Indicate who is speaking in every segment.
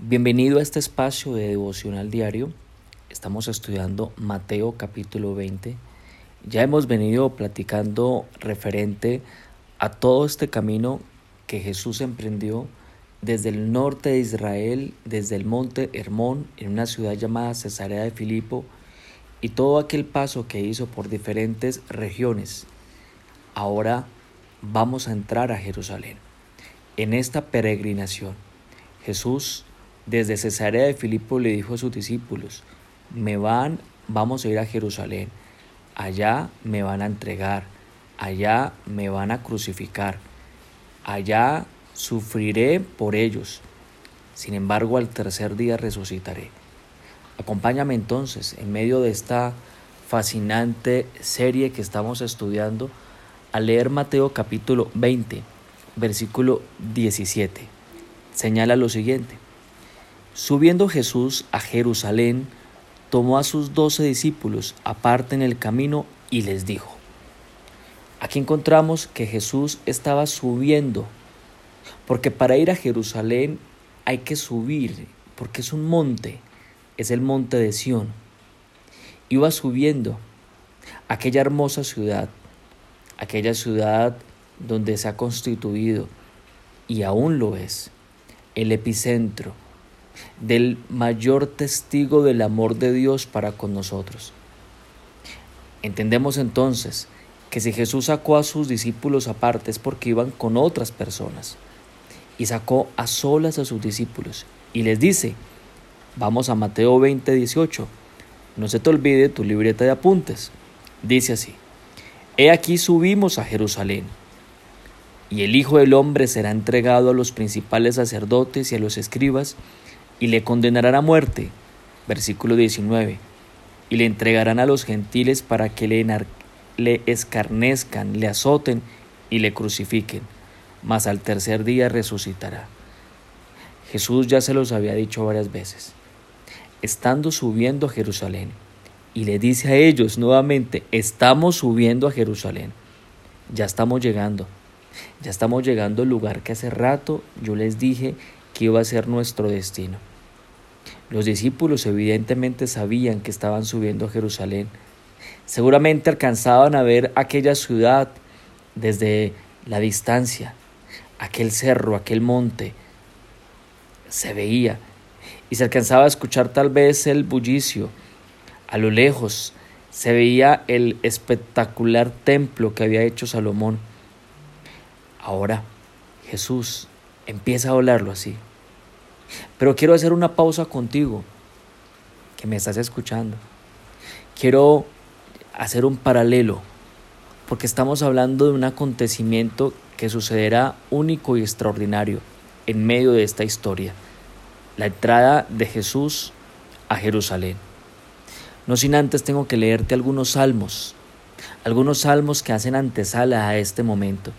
Speaker 1: Bienvenido a este espacio de devocional diario. Estamos estudiando Mateo capítulo 20. Ya hemos venido platicando referente a todo este camino que Jesús emprendió desde el norte de Israel, desde el monte Hermón, en una ciudad llamada Cesarea de Filipo, y todo aquel paso que hizo por diferentes regiones. Ahora vamos a entrar a Jerusalén. En esta peregrinación, Jesús desde Cesarea de Filipo le dijo a sus discípulos, me van, vamos a ir a Jerusalén, allá me van a entregar, allá me van a crucificar, allá sufriré por ellos, sin embargo al tercer día resucitaré. Acompáñame entonces en medio de esta fascinante serie que estamos estudiando a leer Mateo capítulo 20, versículo 17. Señala lo siguiente. Subiendo Jesús a Jerusalén, tomó a sus doce discípulos aparte en el camino y les dijo, aquí encontramos que Jesús estaba subiendo, porque para ir a Jerusalén hay que subir, porque es un monte, es el monte de Sión. Iba subiendo aquella hermosa ciudad, aquella ciudad donde se ha constituido, y aún lo es, el epicentro del mayor testigo del amor de Dios para con nosotros. Entendemos entonces que si Jesús sacó a sus discípulos aparte es porque iban con otras personas y sacó a solas a sus discípulos y les dice, vamos a Mateo 20, 18, no se te olvide tu libreta de apuntes. Dice así, He aquí subimos a Jerusalén, y el Hijo del Hombre será entregado a los principales sacerdotes y a los escribas, y le condenarán a muerte. Versículo 19. Y le entregarán a los gentiles para que le, le escarnezcan, le azoten y le crucifiquen, mas al tercer día resucitará. Jesús ya se los había dicho varias veces. Estando subiendo a Jerusalén, y le dice a ellos nuevamente, estamos subiendo a Jerusalén, ya estamos llegando, ya estamos llegando al lugar que hace rato yo les dije que iba a ser nuestro destino. Los discípulos evidentemente sabían que estaban subiendo a Jerusalén. Seguramente alcanzaban a ver aquella ciudad desde la distancia, aquel cerro, aquel monte. Se veía y se alcanzaba a escuchar tal vez el bullicio. A lo lejos se veía el espectacular templo que había hecho Salomón. Ahora Jesús empieza a hablarlo así. Pero quiero hacer una pausa contigo, que me estás escuchando. Quiero hacer un paralelo, porque estamos hablando de un acontecimiento que sucederá único y extraordinario en medio de esta historia, la entrada de Jesús a Jerusalén. No sin antes tengo que leerte algunos salmos, algunos salmos que hacen antesala a este momento.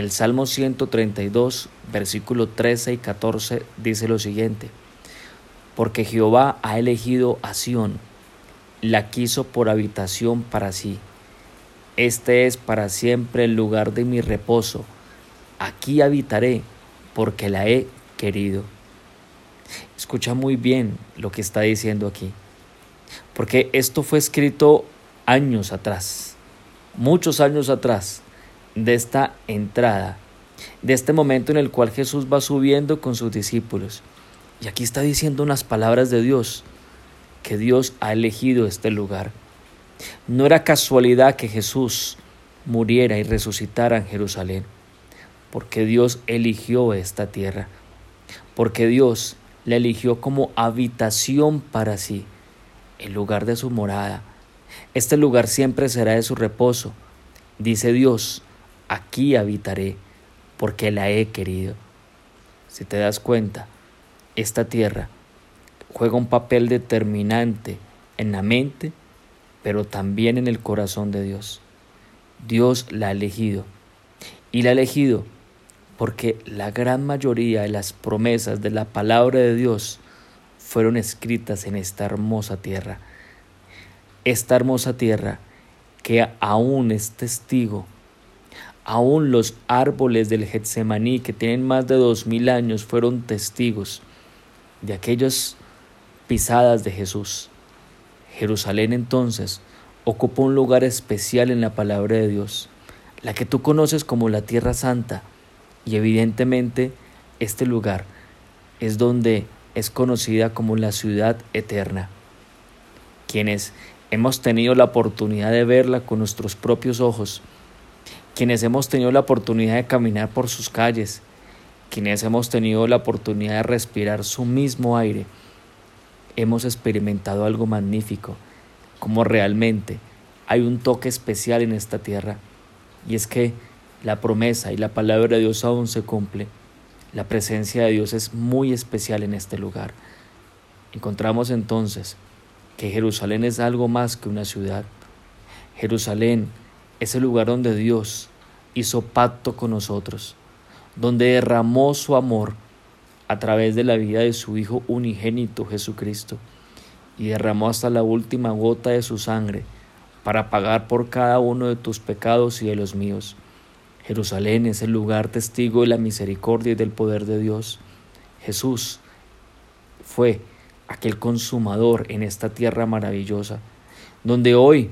Speaker 1: El Salmo 132, versículo 13 y 14 dice lo siguiente, porque Jehová ha elegido a Sión, la quiso por habitación para sí. Este es para siempre el lugar de mi reposo. Aquí habitaré, porque la he querido. Escucha muy bien lo que está diciendo aquí, porque esto fue escrito años atrás, muchos años atrás de esta entrada, de este momento en el cual Jesús va subiendo con sus discípulos. Y aquí está diciendo unas palabras de Dios, que Dios ha elegido este lugar. No era casualidad que Jesús muriera y resucitara en Jerusalén, porque Dios eligió esta tierra, porque Dios la eligió como habitación para sí, el lugar de su morada. Este lugar siempre será de su reposo, dice Dios, aquí habitaré, porque la he querido. Si te das cuenta, esta tierra juega un papel determinante en la mente, pero también en el corazón de Dios. Dios la ha elegido. Y la ha elegido porque la gran mayoría de las promesas de la palabra de Dios fueron escritas en esta hermosa tierra. Esta hermosa tierra que aún es testigo Aún los árboles del Getsemaní, que tienen más de dos mil años, fueron testigos de aquellas pisadas de Jesús. Jerusalén entonces ocupa un lugar especial en la palabra de Dios, la que tú conoces como la Tierra Santa, y evidentemente este lugar es donde es conocida como la ciudad eterna. Quienes hemos tenido la oportunidad de verla con nuestros propios ojos, quienes hemos tenido la oportunidad de caminar por sus calles, quienes hemos tenido la oportunidad de respirar su mismo aire, hemos experimentado algo magnífico, como realmente hay un toque especial en esta tierra, y es que la promesa y la palabra de Dios aún se cumple. La presencia de Dios es muy especial en este lugar. Encontramos entonces que Jerusalén es algo más que una ciudad. Jerusalén es el lugar donde Dios hizo pacto con nosotros, donde derramó su amor a través de la vida de su Hijo unigénito Jesucristo, y derramó hasta la última gota de su sangre para pagar por cada uno de tus pecados y de los míos. Jerusalén es el lugar testigo de la misericordia y del poder de Dios. Jesús fue aquel consumador en esta tierra maravillosa, donde hoy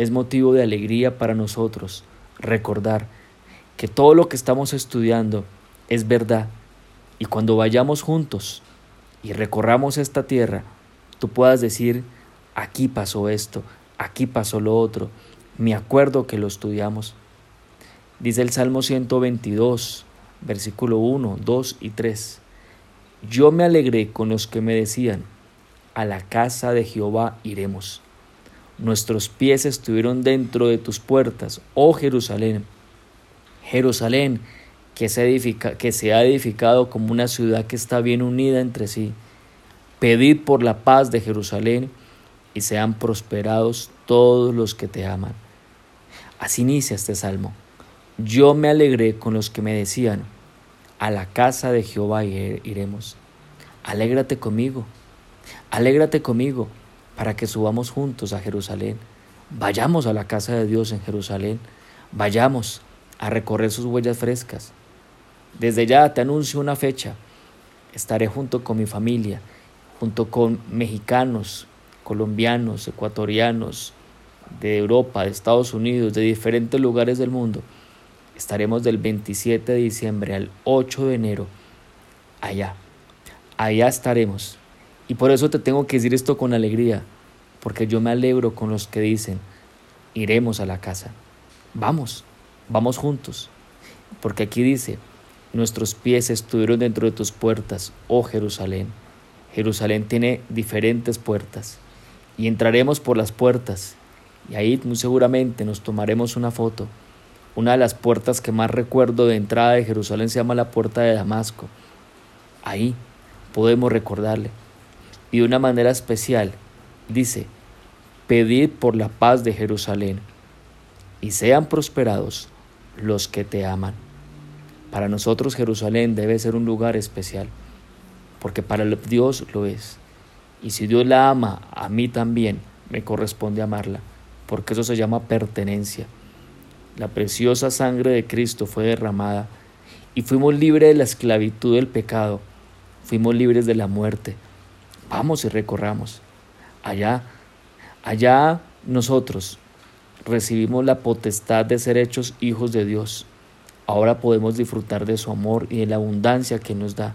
Speaker 1: es motivo de alegría para nosotros recordar que todo lo que estamos estudiando es verdad y cuando vayamos juntos y recorramos esta tierra, tú puedas decir, aquí pasó esto, aquí pasó lo otro, me acuerdo que lo estudiamos. Dice el Salmo 122, versículo 1, 2 y 3. Yo me alegré con los que me decían, a la casa de Jehová iremos. Nuestros pies estuvieron dentro de tus puertas, oh Jerusalén. Jerusalén, que se, edifica, que se ha edificado como una ciudad que está bien unida entre sí. Pedid por la paz de Jerusalén y sean prosperados todos los que te aman. Así inicia este salmo. Yo me alegré con los que me decían, a la casa de Jehová iremos. Alégrate conmigo, alégrate conmigo, para que subamos juntos a Jerusalén. Vayamos a la casa de Dios en Jerusalén, vayamos a recorrer sus huellas frescas. Desde ya te anuncio una fecha. Estaré junto con mi familia, junto con mexicanos, colombianos, ecuatorianos, de Europa, de Estados Unidos, de diferentes lugares del mundo Estaremos del 27 de diciembre al 8 de enero allá. Allá estaremos. Y por eso te tengo que decir esto con alegría, porque yo me alegro con los que dicen, iremos a la casa. Vamos, vamos juntos. Porque aquí dice, nuestros pies estuvieron dentro de tus puertas, oh Jerusalén. Jerusalén tiene diferentes puertas y entraremos por las puertas y ahí muy seguramente nos tomaremos una foto una de las puertas que más recuerdo de entrada de Jerusalén se llama la puerta de Damasco. Ahí podemos recordarle. Y de una manera especial dice, pedid por la paz de Jerusalén y sean prosperados los que te aman. Para nosotros Jerusalén debe ser un lugar especial, porque para Dios lo es. Y si Dios la ama, a mí también me corresponde amarla, porque eso se llama pertenencia. La preciosa sangre de Cristo fue derramada y fuimos libres de la esclavitud del pecado, fuimos libres de la muerte. Vamos y recorramos. Allá, allá nosotros recibimos la potestad de ser hechos hijos de Dios. Ahora podemos disfrutar de su amor y de la abundancia que nos da.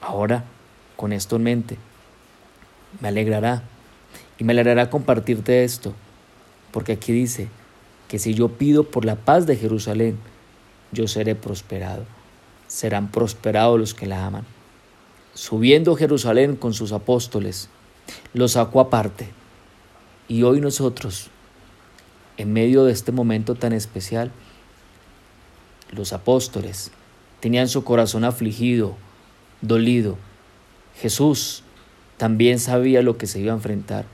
Speaker 1: Ahora, con esto en mente, me alegrará y me alegrará compartirte esto, porque aquí dice, que si yo pido por la paz de Jerusalén, yo seré prosperado. Serán prosperados los que la aman. Subiendo Jerusalén con sus apóstoles, los sacó aparte. Y hoy nosotros, en medio de este momento tan especial, los apóstoles tenían su corazón afligido, dolido. Jesús también sabía lo que se iba a enfrentar.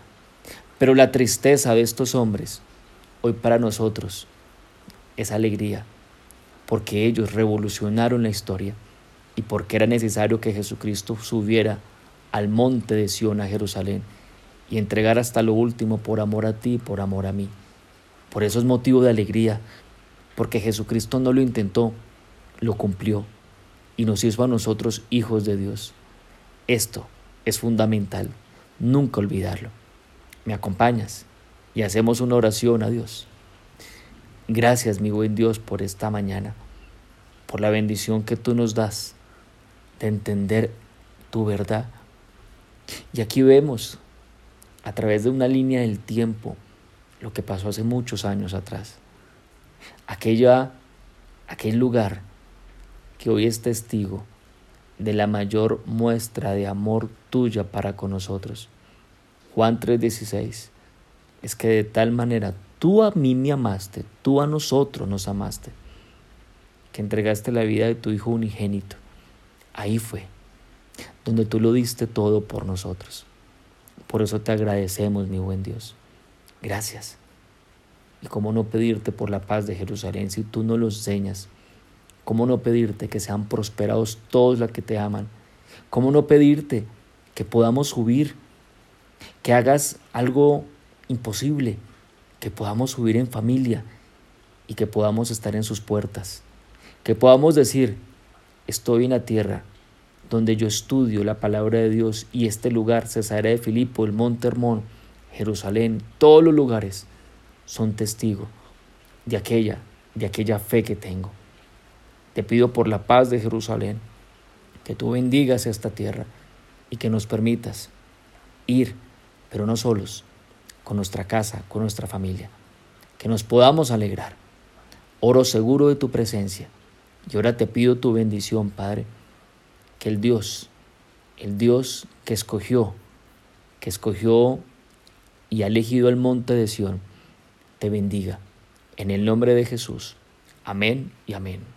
Speaker 1: Pero la tristeza de estos hombres hoy para nosotros es alegría, porque ellos revolucionaron la historia y porque era necesario que Jesucristo subiera al monte de Sión a Jerusalén y entregara hasta lo último por amor a ti, por amor a mí. Por eso es motivo de alegría, porque Jesucristo no lo intentó, lo cumplió y nos hizo a nosotros hijos de Dios. Esto es fundamental, nunca olvidarlo. ¿Me acompañas? Y hacemos una oración a Dios. Gracias, mi buen Dios, por esta mañana, por la bendición que tú nos das de entender tu verdad. Y aquí vemos, a través de una línea del tiempo, lo que pasó hace muchos años atrás. Aquella, aquel lugar que hoy es testigo de la mayor muestra de amor tuya para con nosotros. Juan 3:16 es que de tal manera tú a mí me amaste, tú a nosotros nos amaste, que entregaste la vida de tu Hijo unigénito. Ahí fue, donde tú lo diste todo por nosotros. Por eso te agradecemos, mi buen Dios. Gracias. Y cómo no pedirte por la paz de Jerusalén si tú no lo enseñas ¿Cómo no pedirte que sean prosperados todos los que te aman? ¿Cómo no pedirte que podamos subir, que hagas algo imposible, que podamos subir en familia y que podamos estar en sus puertas? Que podamos decir, estoy en la tierra donde yo estudio la palabra de Dios y este lugar, Cesarea de Filipo, el Monte Hermón, Jerusalén, todos los lugares son testigos de aquella, de aquella fe que tengo. Te pido por la paz de Jerusalén, que tú bendigas esta tierra y que nos permitas ir, pero no solos, con nuestra casa, con nuestra familia, que nos podamos alegrar. Oro seguro de tu presencia y ahora te pido tu bendición, Padre, que el Dios, el Dios que escogió, que escogió y ha elegido el monte de Sión, te bendiga. En el nombre de Jesús. Amén y amén.